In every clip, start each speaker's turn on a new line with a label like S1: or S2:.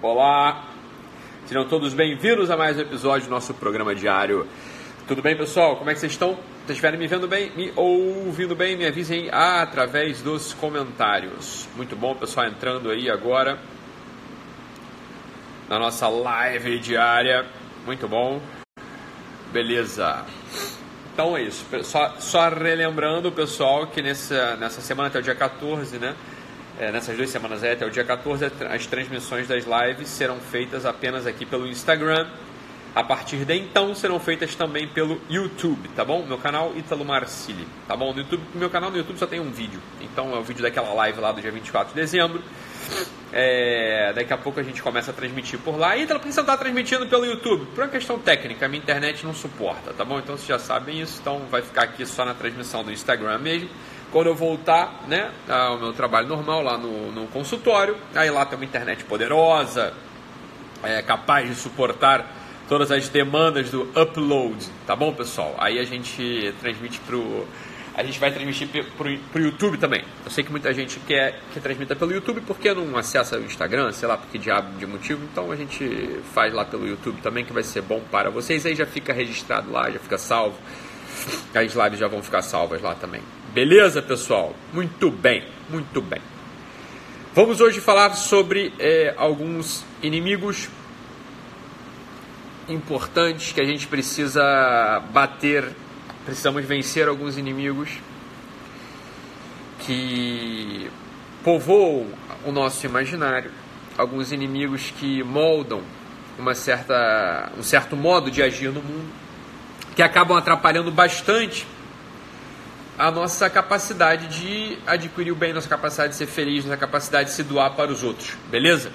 S1: Olá! Sejam todos bem-vindos a mais um episódio do nosso programa diário. Tudo bem, pessoal? Como é que vocês estão? Se estiverem me vendo bem, me ouvindo bem, me avisem através dos comentários. Muito bom, pessoal, entrando aí agora na nossa live diária. Muito bom. Beleza. Então é isso. Só, só relembrando, pessoal, que nessa, nessa semana até o dia 14, né? É, nessas duas semanas aí, até o dia 14, as transmissões das lives serão feitas apenas aqui pelo Instagram. A partir de então serão feitas também pelo YouTube, tá bom? Meu canal Italo Marcili, tá bom? No YouTube, meu canal no YouTube só tem um vídeo. Então é o vídeo daquela live lá do dia 24 de dezembro. É, daqui a pouco a gente começa a transmitir por lá. E por que você está transmitindo pelo YouTube? Por uma questão técnica, a minha internet não suporta, tá bom? Então vocês já sabem isso, então vai ficar aqui só na transmissão do Instagram mesmo. Quando eu voltar né, ao meu trabalho normal lá no, no consultório, aí lá tem uma internet poderosa, é, capaz de suportar todas as demandas do upload, tá bom, pessoal? Aí a gente transmite pro a gente vai transmitir pro, pro YouTube também. Eu sei que muita gente quer que transmita pelo YouTube porque não acessa o Instagram, sei lá, porque diabo de motivo. Então a gente faz lá pelo YouTube também, que vai ser bom para vocês. Aí já fica registrado lá, já fica salvo. As lives já vão ficar salvas lá também. Beleza, pessoal? Muito bem, muito bem. Vamos hoje falar sobre é, alguns inimigos importantes que a gente precisa bater, precisamos vencer alguns inimigos que povoam o nosso imaginário, alguns inimigos que moldam uma certa, um certo modo de agir no mundo, que acabam atrapalhando bastante a nossa capacidade de adquirir o bem, nossa capacidade de ser feliz, nossa capacidade de se doar para os outros, beleza?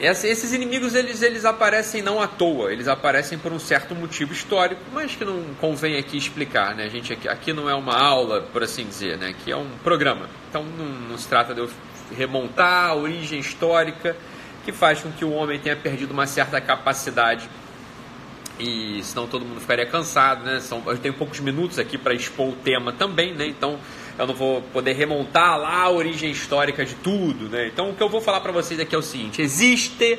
S1: esses inimigos eles, eles aparecem não à toa, eles aparecem por um certo motivo histórico, mas que não convém aqui explicar, né? A gente aqui, aqui não é uma aula, por assim dizer, né? Aqui é um programa. Então não, não se trata de eu remontar a origem histórica que faz com que o homem tenha perdido uma certa capacidade e senão todo mundo ficaria cansado, né? São, eu tenho poucos minutos aqui para expor o tema também, né? Então eu não vou poder remontar lá a origem histórica de tudo, né? Então o que eu vou falar para vocês aqui é o seguinte: existe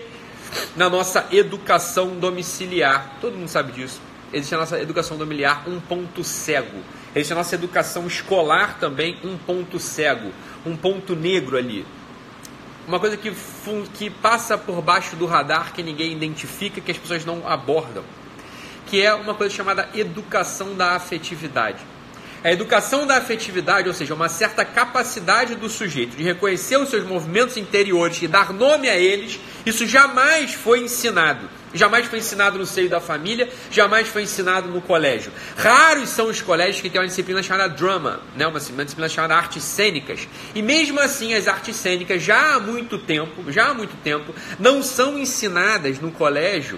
S1: na nossa educação domiciliar, todo mundo sabe disso, existe a nossa educação domiciliar um ponto cego, existe a nossa educação escolar também um ponto cego, um ponto negro ali. Uma coisa que, que passa por baixo do radar que ninguém identifica, que as pessoas não abordam que é uma coisa chamada educação da afetividade. A educação da afetividade, ou seja, uma certa capacidade do sujeito de reconhecer os seus movimentos interiores e dar nome a eles, isso jamais foi ensinado. Jamais foi ensinado no seio da família, jamais foi ensinado no colégio. Raros são os colégios que têm uma disciplina chamada drama, né? uma, disciplina chamada artes cênicas. E mesmo assim, as artes cênicas já há muito tempo, já há muito tempo, não são ensinadas no colégio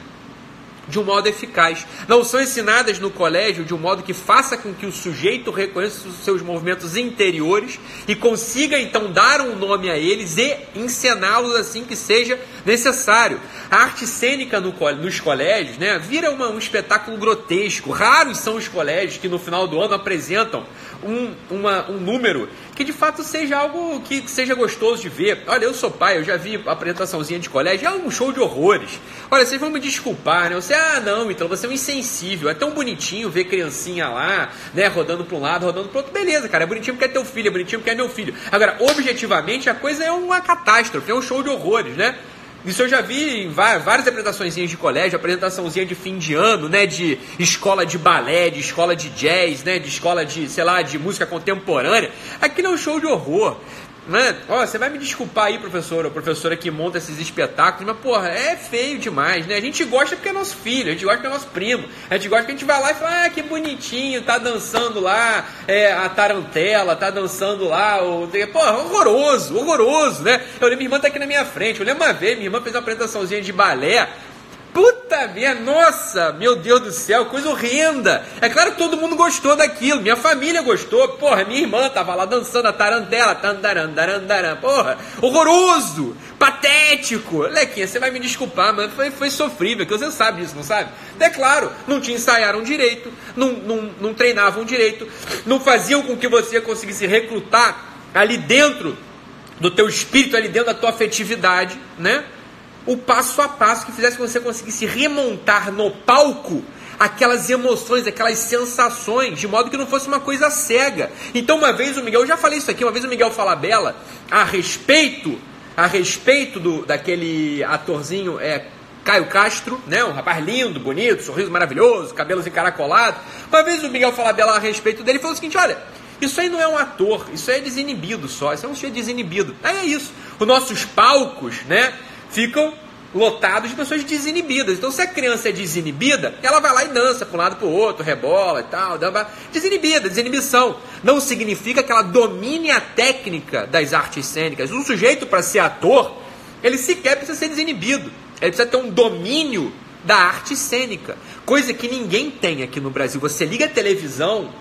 S1: de um modo eficaz. Não são ensinadas no colégio de um modo que faça com que o sujeito reconheça os seus movimentos interiores e consiga então dar um nome a eles e encená-los assim que seja necessário. A arte cênica no, nos colégios né, vira uma, um espetáculo grotesco. Raros são os colégios que no final do ano apresentam um, uma, um número que de fato seja algo que, seja gostoso de ver. Olha, eu sou pai, eu já vi apresentaçãozinha de colégio, é um show de horrores. Olha, vocês vão me desculpar, né? Você, ah, não, então você é um insensível. É tão bonitinho ver criancinha lá, né, rodando para um lado, rodando para outro. Beleza, cara, é bonitinho porque é teu filho, é bonitinho porque é meu filho. Agora, objetivamente, a coisa é uma catástrofe, é um show de horrores, né? Isso eu já vi em várias apresentações de colégio, apresentaçãozinha de fim de ano, né? De escola de balé, de escola de jazz, né? De escola de, sei lá, de música contemporânea. Aquilo é um show de horror. Né? Ó, você vai me desculpar aí, professora, ou professora que monta esses espetáculos, mas porra, é feio demais, né? A gente gosta porque é nosso filho, a gente gosta porque é nosso primo, a gente gosta porque a gente vai lá e fala, ah, que bonitinho, tá dançando lá é, a tarantela, tá dançando lá, o... porra, horroroso, horroroso, né? Eu lembro, minha irmã tá aqui na minha frente, eu lembro uma vez, minha irmã fez uma apresentaçãozinha de balé, Puta minha, nossa, meu Deus do céu, coisa horrenda. É claro que todo mundo gostou daquilo, minha família gostou. Porra, minha irmã tava lá dançando a tarantela, tandarandarandaran, porra, horroroso, patético. Lequinha, você vai me desculpar, mas foi, foi sofrível, que você sabe disso, não sabe? É claro, não te ensaiaram direito, não, não, não treinavam direito, não faziam com que você conseguisse recrutar ali dentro do teu espírito, ali dentro da tua afetividade, né? O passo a passo que fizesse que você conseguisse remontar no palco aquelas emoções, aquelas sensações, de modo que não fosse uma coisa cega. Então, uma vez o Miguel, eu já falei isso aqui, uma vez o Miguel Falabella, a respeito, a respeito do, daquele atorzinho é, Caio Castro, né, um rapaz lindo, bonito, sorriso maravilhoso, cabelos encaracolados. Uma vez o Miguel Falabella a respeito dele falou o seguinte: olha, isso aí não é um ator, isso aí é desinibido só, isso é um sujeito desinibido. Aí é isso. Os nossos palcos, né, ficam lotados de pessoas desinibidas. Então, se a criança é desinibida, ela vai lá e dança para um lado para o outro, rebola e tal. Desinibida, desinibição. Não significa que ela domine a técnica das artes cênicas. Um sujeito, para ser ator, ele sequer precisa ser desinibido. Ele precisa ter um domínio da arte cênica. Coisa que ninguém tem aqui no Brasil. Você liga a televisão,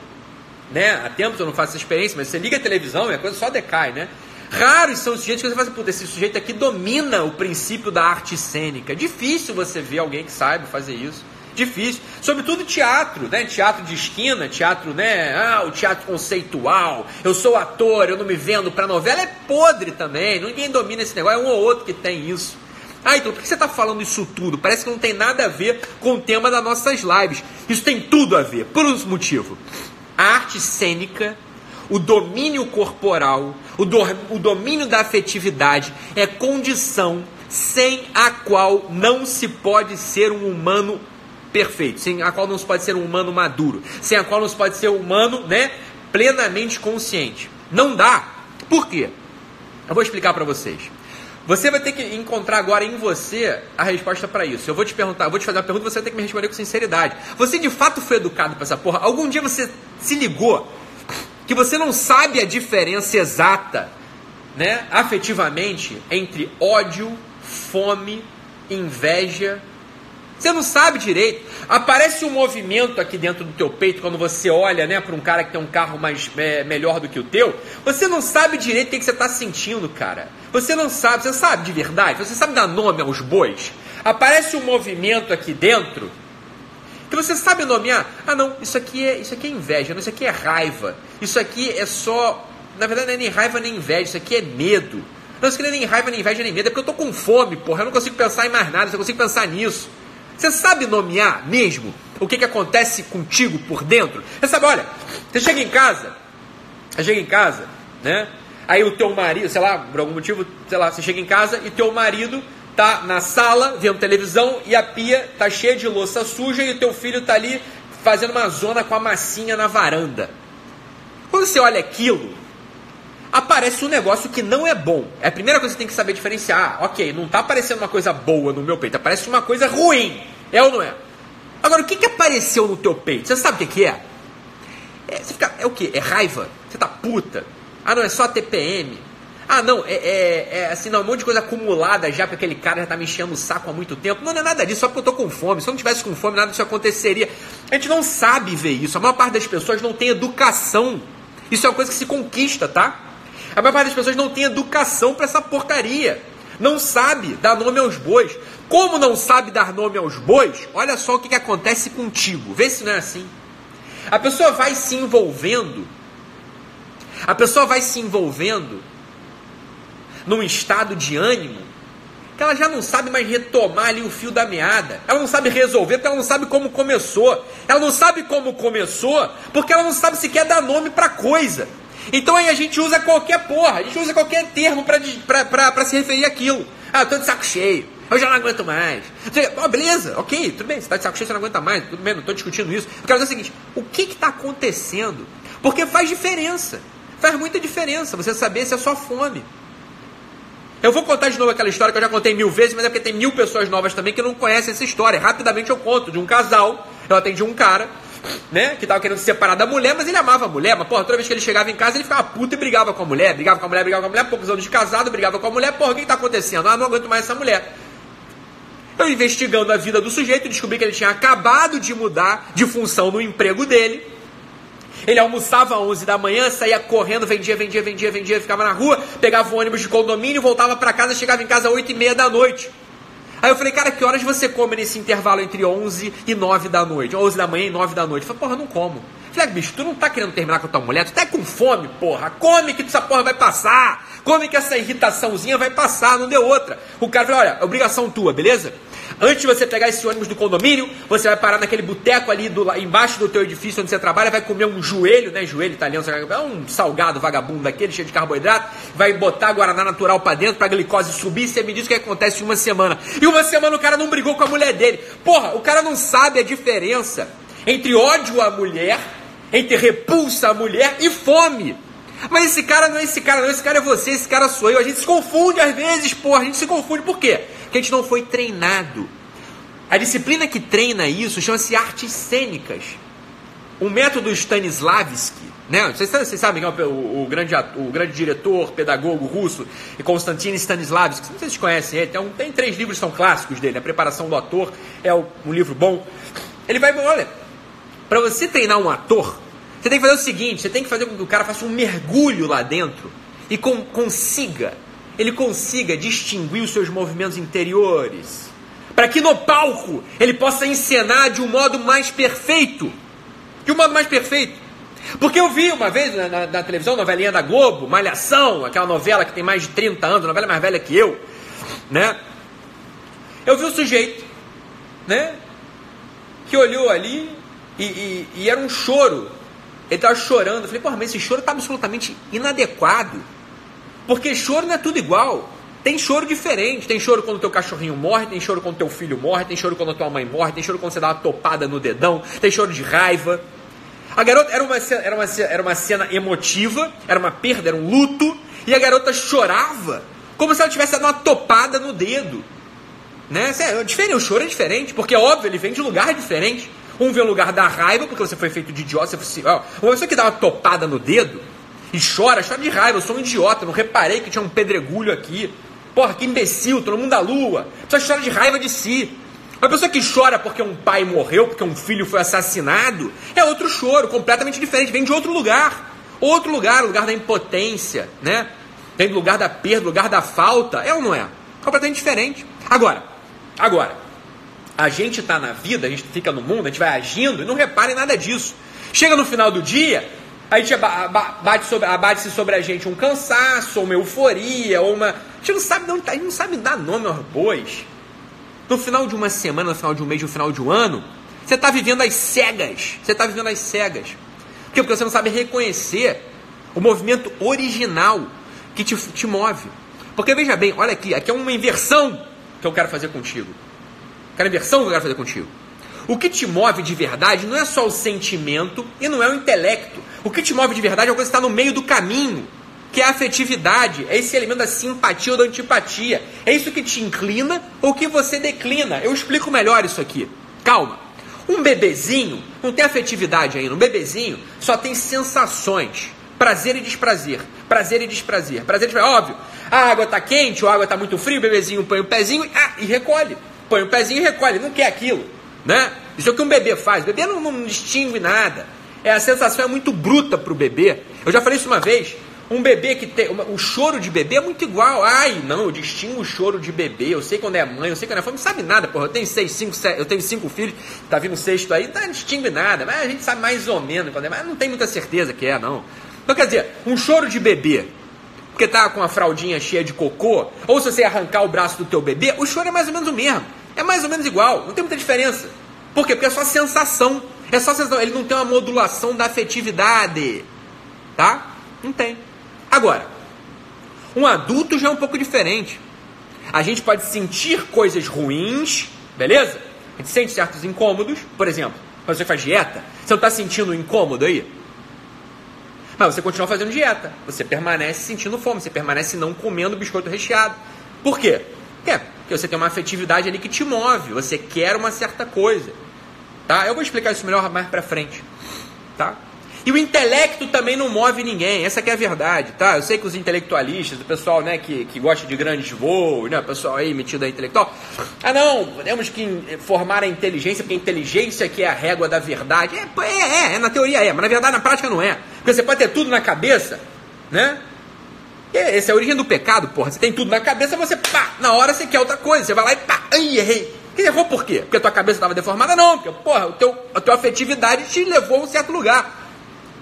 S1: né? Há tempos eu não faço essa experiência, mas você liga a televisão e a coisa só decai, né? Raros são os sujeitos que você fala assim, puta, esse sujeito aqui domina o princípio da arte cênica. É difícil você ver alguém que saiba fazer isso. Difícil. Sobretudo teatro, né? Teatro de esquina, teatro, né? Ah, o teatro conceitual. Eu sou ator, eu não me vendo para novela. É podre também. Ninguém domina esse negócio. É um ou outro que tem isso. Ah, então por que você está falando isso tudo? Parece que não tem nada a ver com o tema das nossas lives. Isso tem tudo a ver. Por um motivo. A arte cênica o domínio corporal, o, do, o domínio da afetividade é condição sem a qual não se pode ser um humano perfeito, sem a qual não se pode ser um humano maduro, sem a qual não se pode ser um humano, né, plenamente consciente. Não dá. Por quê? Eu vou explicar para vocês. Você vai ter que encontrar agora em você a resposta para isso. Eu vou te perguntar, vou te fazer uma pergunta, você vai ter que me responder com sinceridade. Você de fato foi educado para essa porra? Algum dia você se ligou que você não sabe a diferença exata, né, afetivamente, entre ódio, fome, inveja. Você não sabe direito. Aparece um movimento aqui dentro do teu peito quando você olha, né, para um cara que tem um carro mais é, melhor do que o teu. Você não sabe direito o que, que você está sentindo, cara. Você não sabe. Você sabe de verdade. Você sabe dar nome aos bois. Aparece um movimento aqui dentro que você sabe nomear. Ah, não, isso aqui é, isso aqui é inveja, não, isso aqui é raiva. Isso aqui é só. Na verdade, não é nem raiva nem inveja, isso aqui é medo. Não, isso aqui não é nem raiva, nem inveja, nem medo, é porque eu tô com fome, porra. Eu não consigo pensar em mais nada, eu só consigo pensar nisso. Você sabe nomear mesmo o que, que acontece contigo por dentro? Você sabe, olha, você chega em casa, você chega em casa, né? Aí o teu marido, sei lá, por algum motivo, sei lá, você chega em casa e teu marido tá na sala vendo televisão e a pia tá cheia de louça suja e o teu filho tá ali fazendo uma zona com a massinha na varanda. Quando você olha aquilo, aparece um negócio que não é bom. É a primeira coisa que você tem que saber diferenciar. Ah, ok, não tá aparecendo uma coisa boa no meu peito, aparece uma coisa ruim. É ou não é? Agora, o que, que apareceu no teu peito? Você sabe o que, que é? é? Você fica, é o que? É raiva? Você tá puta? Ah, não, é só TPM. Ah, não, é, é, é, assim, não, um monte de coisa acumulada já, porque aquele cara já tá me enchendo o saco há muito tempo. Não, não é nada disso, só porque eu tô com fome. Se eu não tivesse com fome, nada disso aconteceria. A gente não sabe ver isso. A maior parte das pessoas não tem educação. Isso é uma coisa que se conquista, tá? A maior parte das pessoas não tem educação para essa porcaria. Não sabe dar nome aos bois. Como não sabe dar nome aos bois, olha só o que, que acontece contigo. Vê se não é assim. A pessoa vai se envolvendo. A pessoa vai se envolvendo num estado de ânimo que ela já não sabe mais retomar ali o fio da meada. Ela não sabe resolver porque ela não sabe como começou. Ela não sabe como começou porque ela não sabe sequer dar nome para coisa. Então aí a gente usa qualquer porra, a gente usa qualquer termo para se referir àquilo. Ah, eu tô de saco cheio, eu já não aguento mais. Oh, beleza, ok, tudo bem, você tá de saco cheio, você não aguenta mais, tudo bem, não estou discutindo isso. Eu quero dizer o seguinte: o que está acontecendo? Porque faz diferença. Faz muita diferença você saber se é só fome. Eu vou contar de novo aquela história que eu já contei mil vezes, mas é porque tem mil pessoas novas também que não conhecem essa história. Rapidamente eu conto de um casal. Eu atendi um cara, né, que tava querendo se separar da mulher, mas ele amava a mulher. Mas, porra, toda vez que ele chegava em casa, ele ficava puto e brigava com a mulher. Brigava com a mulher, brigava com a mulher, poucos anos de casado, brigava com a mulher. Porra, o que, que tá acontecendo? Ah, não aguento mais essa mulher. Eu investigando a vida do sujeito, descobri que ele tinha acabado de mudar de função no emprego dele. Ele almoçava às 11 da manhã, saía correndo, vendia, vendia, vendia, vendia, ficava na rua, pegava o ônibus de condomínio, voltava para casa, chegava em casa às 8 e meia da noite. Aí eu falei, cara, que horas você come nesse intervalo entre 11 e 9 da noite? 11 da manhã e 9 da noite? Eu falei, porra, não como. Falei, bicho, tu não tá querendo terminar com a tua mulher, tu tá com fome, porra. Come que essa porra vai passar. Come que essa irritaçãozinha vai passar, não deu outra. O cara falou, olha, obrigação tua, beleza? Antes de você pegar esse ônibus do condomínio, você vai parar naquele boteco ali do, embaixo do teu edifício onde você trabalha, vai comer um joelho, né? Joelho italiano, é um salgado vagabundo daquele, cheio de carboidrato, vai botar Guaraná natural para dentro pra glicose subir, você me diz o que acontece em uma semana. E uma semana o cara não brigou com a mulher dele. Porra, o cara não sabe a diferença entre ódio à mulher, entre repulsa à mulher e fome. Mas esse cara não é esse cara, não. Esse cara é você, esse cara sou eu. A gente se confunde às vezes, porra. A gente se confunde. Por quê? Porque a gente não foi treinado. A disciplina que treina isso chama-se artes cênicas. O método Stanislavski, né? Vocês, vocês sabem é o, o, grande, o grande diretor, pedagogo russo, Konstantin Stanislavski. Não sei se vocês conhecem ele. Tem, um, tem três livros que são clássicos dele. A Preparação do Ator é um livro bom. Ele vai, olha, para você treinar um ator, você tem que fazer o seguinte: você tem que fazer com que o cara faça um mergulho lá dentro e com, consiga, ele consiga distinguir os seus movimentos interiores, para que no palco ele possa encenar de um modo mais perfeito. De um modo mais perfeito. Porque eu vi uma vez na, na, na televisão, novelinha da Globo, Malhação, aquela novela que tem mais de 30 anos, novela mais velha que eu, né? Eu vi o sujeito, né? Que olhou ali e, e, e era um choro ele estava chorando. Eu falei, porra, mas esse choro está absolutamente inadequado. Porque choro não é tudo igual. Tem choro diferente. Tem choro quando teu cachorrinho morre, tem choro quando teu filho morre, tem choro quando tua mãe morre, tem choro quando você dá uma topada no dedão, tem choro de raiva. A garota era uma, era uma, era uma cena emotiva, era uma perda, era um luto, e a garota chorava como se ela tivesse dado uma topada no dedo. Né? É diferente, o choro é diferente, porque é óbvio, ele vem de lugar diferente. Um vê o lugar da raiva, porque você foi feito de idiota. Você ó, uma pessoa que dá uma topada no dedo e chora, chora de raiva. Eu sou um idiota, não reparei que tinha um pedregulho aqui. Porra, que imbecil, todo mundo da lua. A pessoa chora de raiva de si. Uma pessoa que chora porque um pai morreu, porque um filho foi assassinado, é outro choro, completamente diferente, vem de outro lugar. Outro lugar, o lugar da impotência, né? Vem do lugar da perda, lugar da falta. É ou não é? Completamente diferente. Agora, agora, a gente está na vida, a gente fica no mundo, a gente vai agindo e não repara em nada disso. Chega no final do dia, a gente bate sobre, abate-se sobre a gente um cansaço, uma euforia, ou uma. A gente não sabe não, a gente não sabe dar nome aos bois. No final de uma semana, no final de um mês, no final de um ano, você está vivendo as cegas. Você está vivendo as cegas. Por quê? Porque você não sabe reconhecer o movimento original que te, te move. Porque veja bem, olha aqui, aqui é uma inversão que eu quero fazer contigo. Aquela inversão que eu quero fazer contigo. O que te move de verdade não é só o sentimento e não é o intelecto. O que te move de verdade é coisa que está no meio do caminho, que é a afetividade, é esse elemento da simpatia ou da antipatia. É isso que te inclina ou que você declina. Eu explico melhor isso aqui. Calma. Um bebezinho não tem afetividade ainda. Um bebezinho só tem sensações. Prazer e desprazer. Prazer e desprazer. Prazer e desprazer. Óbvio. A água está quente ou a água está muito fria, o bebezinho põe o pezinho ah, e recolhe põe o pezinho e recolhe, não quer aquilo, né? Isso é o que um bebê faz. O bebê não, não distingue nada. É a sensação é muito bruta para o bebê. Eu já falei isso uma vez. Um bebê que tem. o choro de bebê é muito igual. Ai, não, eu distingo o choro de bebê. Eu sei quando é mãe, eu sei quando é fã. Não sabe nada, porra. Eu tenho seis, cinco, sete, eu tenho cinco filhos, tá vindo sexto aí, não distingue nada. Mas a gente sabe mais ou menos quando é. Mas não tem muita certeza que é, não. Então quer dizer, um choro de bebê porque tá com a fraldinha cheia de cocô, ou se você arrancar o braço do teu bebê, o choro é mais ou menos o mesmo. É mais ou menos igual, não tem muita diferença. Por quê? Porque é só sensação. É só sensação. Ele não tem uma modulação da afetividade. Tá? Não tem. Agora, um adulto já é um pouco diferente. A gente pode sentir coisas ruins, beleza? A gente sente certos incômodos. Por exemplo, quando você faz dieta, você não está sentindo incômodo aí? Mas você continua fazendo dieta. Você permanece sentindo fome, você permanece não comendo biscoito recheado. Por quê? É, porque você tem uma afetividade ali que te move, você quer uma certa coisa. Tá? Eu vou explicar isso melhor mais pra frente. Tá? E o intelecto também não move ninguém, essa é a verdade, tá? Eu sei que os intelectualistas, o pessoal né, que, que gosta de grandes voos, né, o pessoal aí metido a intelectual, ah não, temos que formar a inteligência, porque a inteligência que é a régua da verdade. É, é, é na teoria é, mas na verdade na prática não é. Porque você pode ter tudo na cabeça, né? Essa é a origem do pecado, porra. Você tem tudo na cabeça, você pá, na hora você quer outra coisa. Você vai lá e pá, ai, errei. Que errou por quê? Porque a tua cabeça estava deformada? Não, porque, porra, o teu, a tua afetividade te levou a um certo lugar.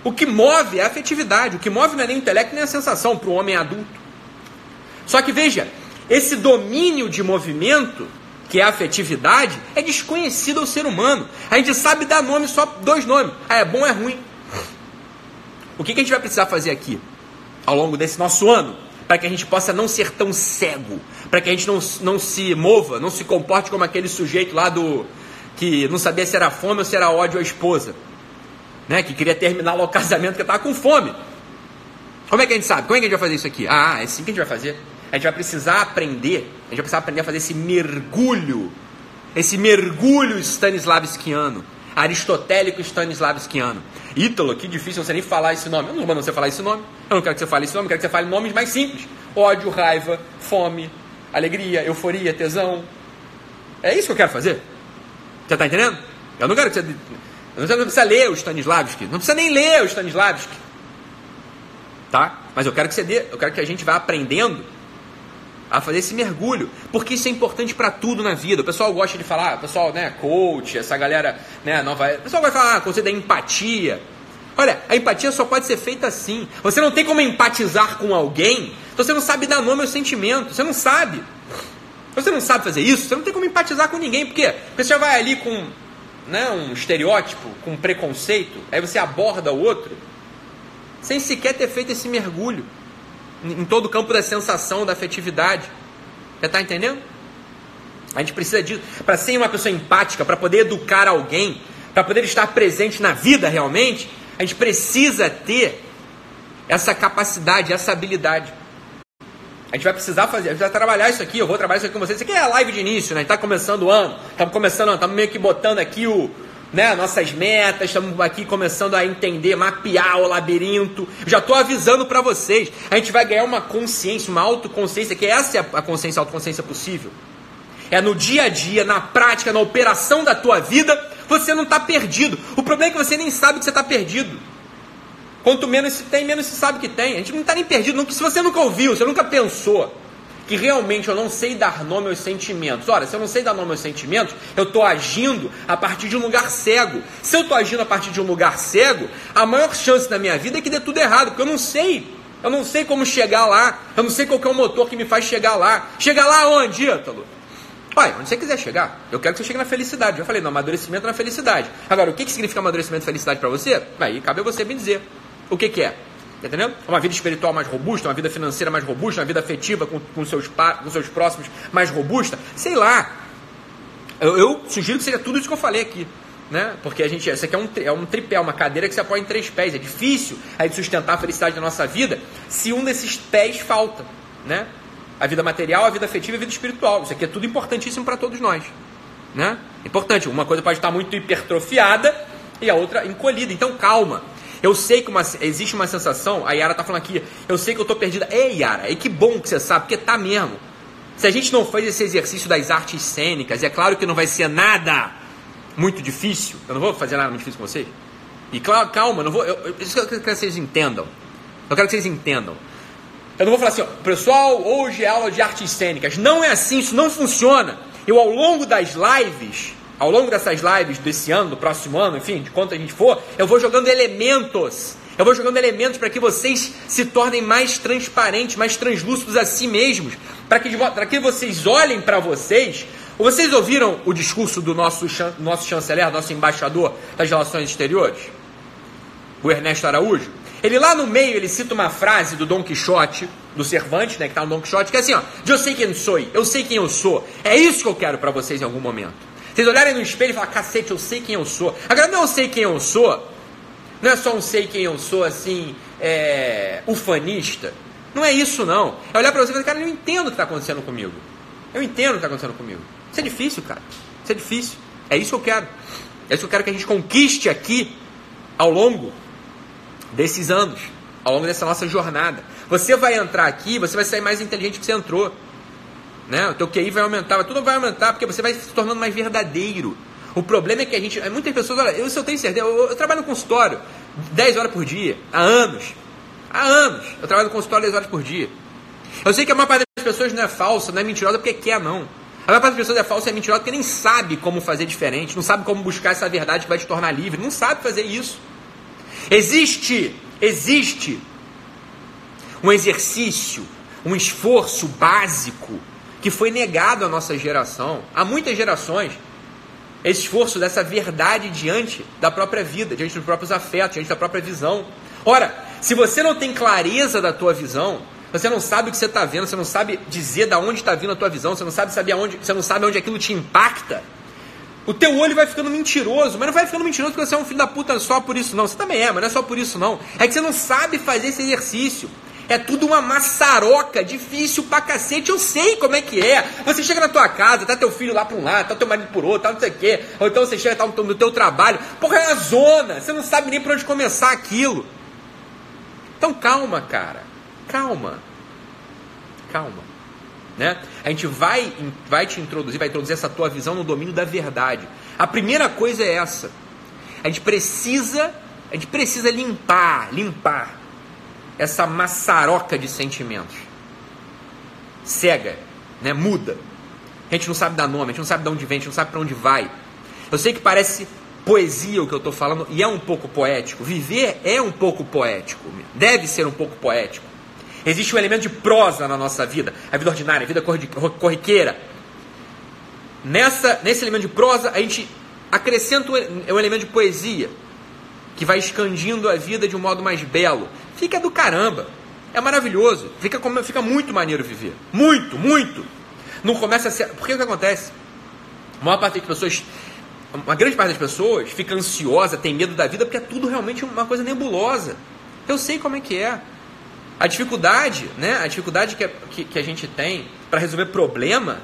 S1: O que move é a afetividade. O que move não é nem o intelecto nem a sensação para o homem adulto. Só que veja, esse domínio de movimento, que é a afetividade, é desconhecido ao ser humano. A gente sabe dar nome, só dois nomes. Ah, é bom é ruim. O que, que a gente vai precisar fazer aqui, ao longo desse nosso ano, para que a gente possa não ser tão cego, para que a gente não, não se mova, não se comporte como aquele sujeito lá do que não sabia se era fome ou se era ódio à esposa, né? Que queria terminar o casamento porque estava com fome. Como é que a gente sabe? Como é que a gente vai fazer isso aqui? Ah, é assim que a gente vai fazer. A gente vai precisar aprender, a gente vai precisar aprender a fazer esse mergulho, esse mergulho stanislavskiano, aristotélico stanislavskiano. Ítalo, que difícil você nem falar esse nome. Eu não mando você falar esse nome. Eu não quero que você fale esse nome, eu quero que você fale nomes mais simples. Ódio, raiva, fome, alegria, euforia, tesão. É isso que eu quero fazer. Você está entendendo? Eu não quero que você. Não precisa ler o Stanislavski. Não precisa nem ler o Stanislavski. Tá? Mas eu quero que você dê, eu quero que a gente vá aprendendo a fazer esse mergulho, porque isso é importante para tudo na vida. O pessoal gosta de falar, o pessoal, né, coach, essa galera, né, nova, o pessoal vai falar, ah, conceito da empatia. Olha, a empatia só pode ser feita assim. Você não tem como empatizar com alguém, então você não sabe dar nome ao sentimento, você não sabe. Você não sabe fazer isso, você não tem como empatizar com ninguém, porque você vai ali com né, um estereótipo, com um preconceito, aí você aborda o outro, sem sequer ter feito esse mergulho em todo o campo da sensação, da afetividade. Você está entendendo? A gente precisa disso. Para ser uma pessoa empática, para poder educar alguém, para poder estar presente na vida realmente, a gente precisa ter essa capacidade, essa habilidade. A gente vai precisar fazer, a gente vai trabalhar isso aqui, eu vou trabalhar isso aqui com vocês. Isso aqui é a live de início, né? A gente está começando o ano, estamos começando, estamos meio que botando aqui o, né, nossas metas, estamos aqui começando a entender, mapear o labirinto. Já estou avisando para vocês, a gente vai ganhar uma consciência, uma autoconsciência, que essa é a consciência, a autoconsciência possível. É no dia a dia, na prática, na operação da tua vida, você não está perdido. O problema é que você nem sabe que você está perdido. Quanto menos se tem, menos se sabe que tem. A gente não está nem perdido, se você nunca ouviu, você nunca pensou que realmente eu não sei dar nome aos sentimentos. Ora, se eu não sei dar nome aos sentimentos, eu estou agindo a partir de um lugar cego. Se eu estou agindo a partir de um lugar cego, a maior chance na minha vida é que dê tudo errado, porque eu não sei. Eu não sei como chegar lá. Eu não sei qual é o motor que me faz chegar lá. Chegar lá onde, Ítalo? Olha, onde você quiser chegar. Eu quero que você chegue na felicidade. Já falei, no amadurecimento na felicidade. Agora, o que, que significa amadurecimento e felicidade para você? Aí cabe a você me dizer. O que, que é? Tá entendendo? Uma vida espiritual mais robusta, uma vida financeira mais robusta, uma vida afetiva com, com, seus, com seus próximos mais robusta. Sei lá. Eu, eu, sugiro que seja tudo isso que eu falei aqui. Né? Porque a gente, isso aqui é um, é um tripé, uma cadeira que você apoia em três pés. É difícil aí de sustentar a felicidade da nossa vida se um desses pés falta. Né? A vida material, a vida afetiva e a vida espiritual. Isso aqui é tudo importantíssimo para todos nós. Né? Importante, uma coisa pode estar muito hipertrofiada e a outra encolhida. Então calma. Eu sei que uma, existe uma sensação, a Yara tá falando aqui, eu sei que eu tô perdida. Ei, Yara, e que bom que você sabe, porque tá mesmo. Se a gente não faz esse exercício das artes cênicas, é claro que não vai ser nada muito difícil. Eu não vou fazer nada muito difícil com vocês. E claro, calma, não vou. Eu, eu, isso que eu quero que vocês entendam. Eu quero que vocês entendam. Eu não vou falar assim, ó, pessoal, hoje é aula de artes cênicas. Não é assim, isso não funciona. Eu, ao longo das lives, ao longo dessas lives desse ano, do próximo ano, enfim, de quanto a gente for, eu vou jogando elementos. Eu vou jogando elementos para que vocês se tornem mais transparentes, mais translúcidos a si mesmos, para que, que vocês olhem para vocês. Vocês ouviram o discurso do nosso, nosso chanceler, nosso embaixador das relações exteriores? O Ernesto Araújo? Ele lá no meio, ele cita uma frase do Dom Quixote, do Cervantes, né, que está no Dom Quixote, que é assim, ó, eu sei quem sou, eu sei quem eu sou. É isso que eu quero para vocês em algum momento. Vocês olharem no espelho e falar, cacete, eu sei quem eu sou. Agora, não eu sei quem eu sou, não é só um sei quem eu sou, assim, é, ufanista. Não é isso, não. É olhar para você e falar, cara, eu entendo o que está acontecendo comigo. Eu entendo o que está acontecendo comigo. Isso é difícil, cara. Isso é difícil. É isso que eu quero. É isso que eu quero que a gente conquiste aqui ao longo desses anos, ao longo dessa nossa jornada. Você vai entrar aqui, você vai sair mais inteligente que você entrou. Né? O teu QI vai aumentar, tudo vai aumentar porque você vai se tornando mais verdadeiro. O problema é que a gente. Muitas pessoas, olha, eu, eu tenho certeza, eu, eu trabalho no consultório 10 horas por dia, há anos. Há anos. Eu trabalho no consultório 10 horas por dia. Eu sei que a maior parte das pessoas não é falsa, não é mentirosa porque quer, não. A maior parte das pessoas é falsa e é mentirosa porque nem sabe como fazer diferente, não sabe como buscar essa verdade que vai te tornar livre, não sabe fazer isso. Existe, existe um exercício, um esforço básico que foi negado à nossa geração, há muitas gerações. Esse esforço dessa verdade diante da própria vida, diante dos próprios afetos, diante da própria visão. Ora, se você não tem clareza da tua visão, você não sabe o que você está vendo, você não sabe dizer de onde está vindo a tua visão, você não sabe saber aonde, você não sabe onde aquilo te impacta. O teu olho vai ficando mentiroso, mas não vai ficando mentiroso porque você é um filho da puta só por isso não. Você também é, mas não é só por isso não. É que você não sabe fazer esse exercício. É tudo uma maçaroca, difícil pra cacete. Eu sei como é que é. Você chega na tua casa, tá teu filho lá pra um lado, tá teu marido por outro, tá não sei o quê. Ou então você chega tá no teu trabalho. Porra, é a zona. Você não sabe nem por onde começar aquilo. Então calma, cara. Calma. Calma. Né? A gente vai, vai te introduzir, vai introduzir essa tua visão no domínio da verdade. A primeira coisa é essa. A gente precisa, a gente precisa limpar, limpar essa maçaroca de sentimentos. Cega, né? Muda. A gente não sabe dar nome, a gente não sabe de onde vem, a gente não sabe para onde vai. Eu sei que parece poesia o que eu estou falando e é um pouco poético. Viver é um pouco poético, deve ser um pouco poético. Existe um elemento de prosa na nossa vida, a vida ordinária, a vida corriqueira. Nessa, nesse elemento de prosa, a gente acrescenta um elemento de poesia, que vai escandindo a vida de um modo mais belo. Fica do caramba. É maravilhoso. Fica, fica muito maneiro viver. Muito, muito. Não começa a ser. Porque o que acontece? A maior parte das pessoas. Uma grande parte das pessoas fica ansiosa, tem medo da vida, porque é tudo realmente uma coisa nebulosa. Eu sei como é que é. A dificuldade, né? A dificuldade que, a, que, que a gente tem para resolver problema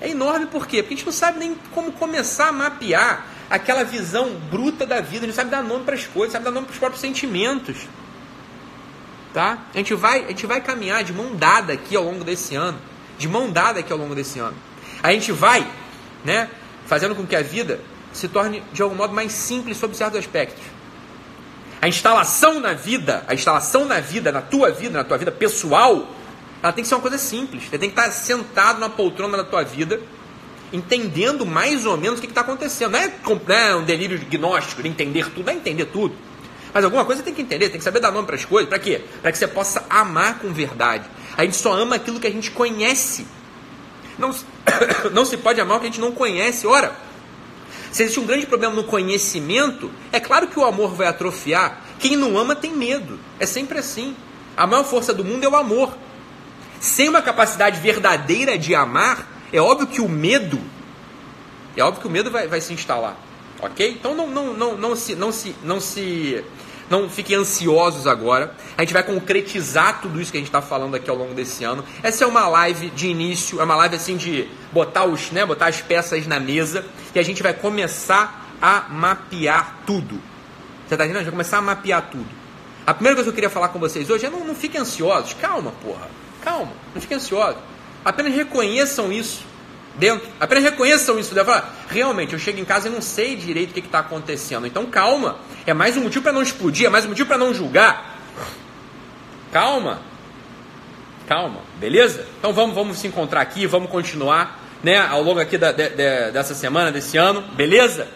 S1: é enorme por quê? Porque a gente não sabe nem como começar a mapear aquela visão bruta da vida, gente sabe dar nome para as coisas, sabe dar nome para os próprios sentimentos. Tá? A gente vai, a gente vai caminhar de mão dada aqui ao longo desse ano, de mão dada aqui ao longo desse ano. A gente vai, né, fazendo com que a vida se torne de algum modo mais simples sob certos aspectos. A instalação na vida, a instalação na vida, na tua vida, na tua vida pessoal, ela tem que ser uma coisa simples. Você tem que estar sentado na poltrona da tua vida, entendendo mais ou menos o que está acontecendo. Não é, não é um delírio gnóstico de entender tudo, é entender tudo. Mas alguma coisa tem que entender, tem que saber dar nome para as coisas. Para quê? Para que você possa amar com verdade. A gente só ama aquilo que a gente conhece. Não, não se pode amar o que a gente não conhece. Ora, se existe um grande problema no conhecimento, é claro que o amor vai atrofiar. Quem não ama tem medo. É sempre assim. A maior força do mundo é o amor. Sem uma capacidade verdadeira de amar, é óbvio que o medo, é óbvio que o medo vai, vai se instalar. Ok? Então não, não, não, não, se, não, se, não se não fiquem ansiosos agora. A gente vai concretizar tudo isso que a gente está falando aqui ao longo desse ano. Essa é uma live de início, é uma live assim de botar, os, né, botar as peças na mesa e a gente vai começar a mapear tudo. Você está entendendo? A gente vai começar a mapear tudo. A primeira coisa que eu queria falar com vocês hoje é não, não fiquem ansiosos. Calma, porra. Calma. Não fiquem ansiosos. Apenas reconheçam isso dentro. Apenas reconheçam isso. Deve falar, realmente, eu chego em casa e não sei direito o que está acontecendo. Então calma. É mais um motivo para não explodir, é mais um motivo para não julgar. Calma. Calma, beleza? Então vamos, vamos se encontrar aqui, vamos continuar né, ao longo aqui da, de, de, dessa semana, desse ano, beleza?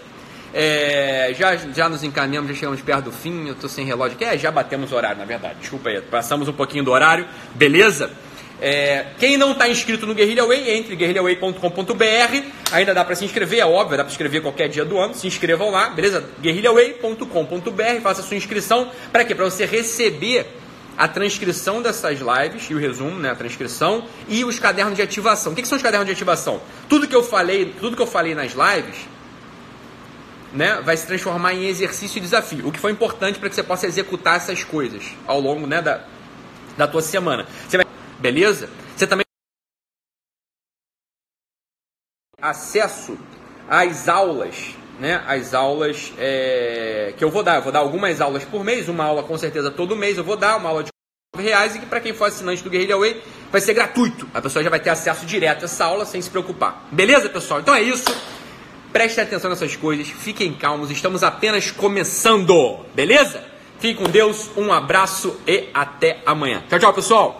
S1: É, já, já nos encaminhamos, já chegamos perto do fim, eu estou sem relógio aqui. É, já batemos o horário, na verdade. Desculpa aí, passamos um pouquinho do horário, beleza? É, quem não está inscrito no Guerrilla Way, entre guerrilhaway.com.br. Ainda dá para se inscrever, é óbvio, dá para se inscrever qualquer dia do ano. Se inscrevam lá, beleza? guerrilhaway.com.br, faça a sua inscrição. Para quê? Para você receber a transcrição dessas lives e o resumo, né, a transcrição e os cadernos de ativação. O que, que são os cadernos de ativação? Tudo que eu falei, tudo que eu falei nas lives, né, vai se transformar em exercício e desafio. O que foi importante para que você possa executar essas coisas ao longo, né, da, da tua semana. Você vai Beleza? Você também acesso às aulas, né? As aulas é, que eu vou dar. Eu vou dar algumas aulas por mês, uma aula com certeza todo mês eu vou dar, uma aula de reais e que para quem for assinante do Guerrilla Way vai ser gratuito. A pessoa já vai ter acesso direto a essa aula sem se preocupar. Beleza, pessoal? Então é isso. Prestem atenção nessas coisas, fiquem calmos, estamos apenas começando, beleza? Fique com Deus, um abraço e até amanhã. Tchau, tchau, pessoal!